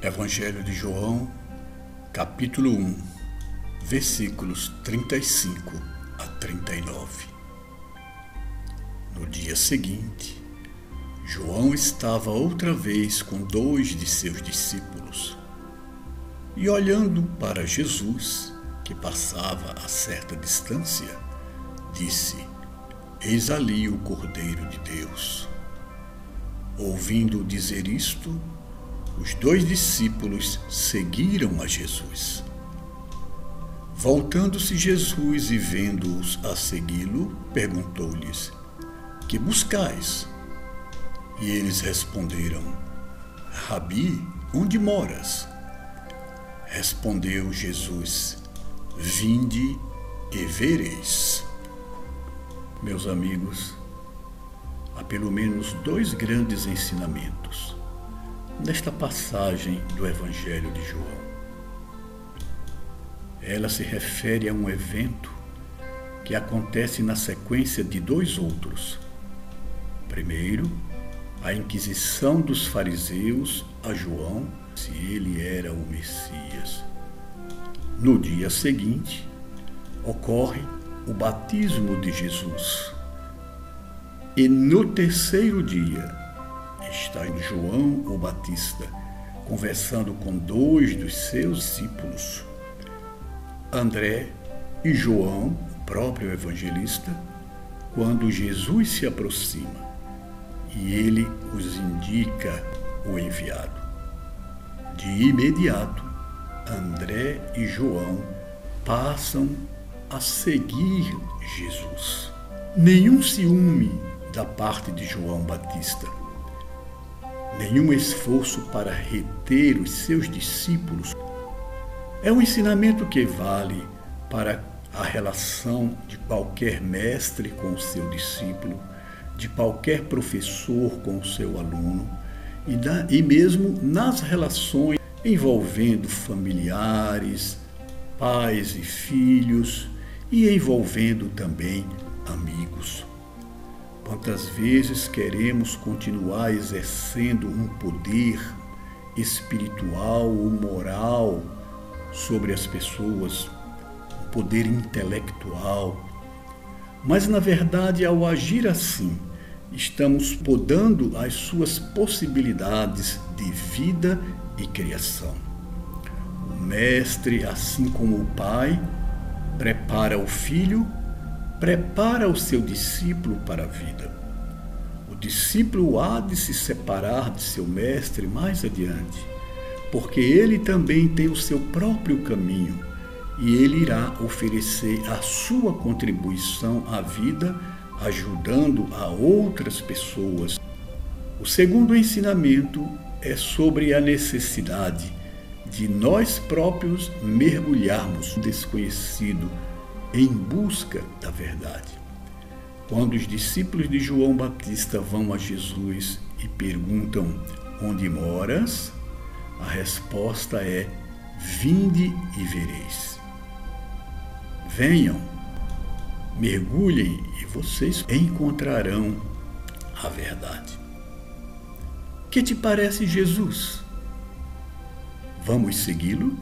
Evangelho de João, capítulo 1, versículos 35 a 39. No dia seguinte, João estava outra vez com dois de seus discípulos e, olhando para Jesus, que passava a certa distância, disse: Eis ali o Cordeiro de Deus. Ouvindo dizer isto, os dois discípulos seguiram a Jesus. Voltando-se Jesus e vendo-os a segui-lo, perguntou-lhes: Que buscais? E eles responderam: Rabi, onde moras? Respondeu Jesus: Vinde e vereis. Meus amigos, há pelo menos dois grandes ensinamentos nesta passagem do Evangelho de João. Ela se refere a um evento que acontece na sequência de dois outros. Primeiro, a inquisição dos fariseus a João se ele era o Messias. No dia seguinte, ocorre o batismo de Jesus. E no terceiro dia, está João o Batista conversando com dois dos seus discípulos, André e João, o próprio evangelista, quando Jesus se aproxima e ele os indica o enviado. De imediato, André e João passam a seguir Jesus. Nenhum ciúme da parte de João Batista nenhum esforço para reter os seus discípulos. É um ensinamento que vale para a relação de qualquer mestre com o seu discípulo, de qualquer professor com o seu aluno e, da, e mesmo nas relações envolvendo familiares, pais e filhos e envolvendo também amigos. Quantas vezes queremos continuar exercendo um poder espiritual ou moral sobre as pessoas, um poder intelectual. Mas, na verdade, ao agir assim, estamos podando as suas possibilidades de vida e criação. O Mestre, assim como o Pai, prepara o Filho prepara o seu discípulo para a vida. O discípulo há de se separar de seu mestre mais adiante, porque ele também tem o seu próprio caminho e ele irá oferecer a sua contribuição à vida, ajudando a outras pessoas. O segundo ensinamento é sobre a necessidade de nós próprios mergulharmos no desconhecido em busca da verdade. Quando os discípulos de João Batista vão a Jesus e perguntam: Onde moras? A resposta é: Vinde e vereis. Venham, mergulhem e vocês encontrarão a verdade. Que te parece Jesus? Vamos segui-lo?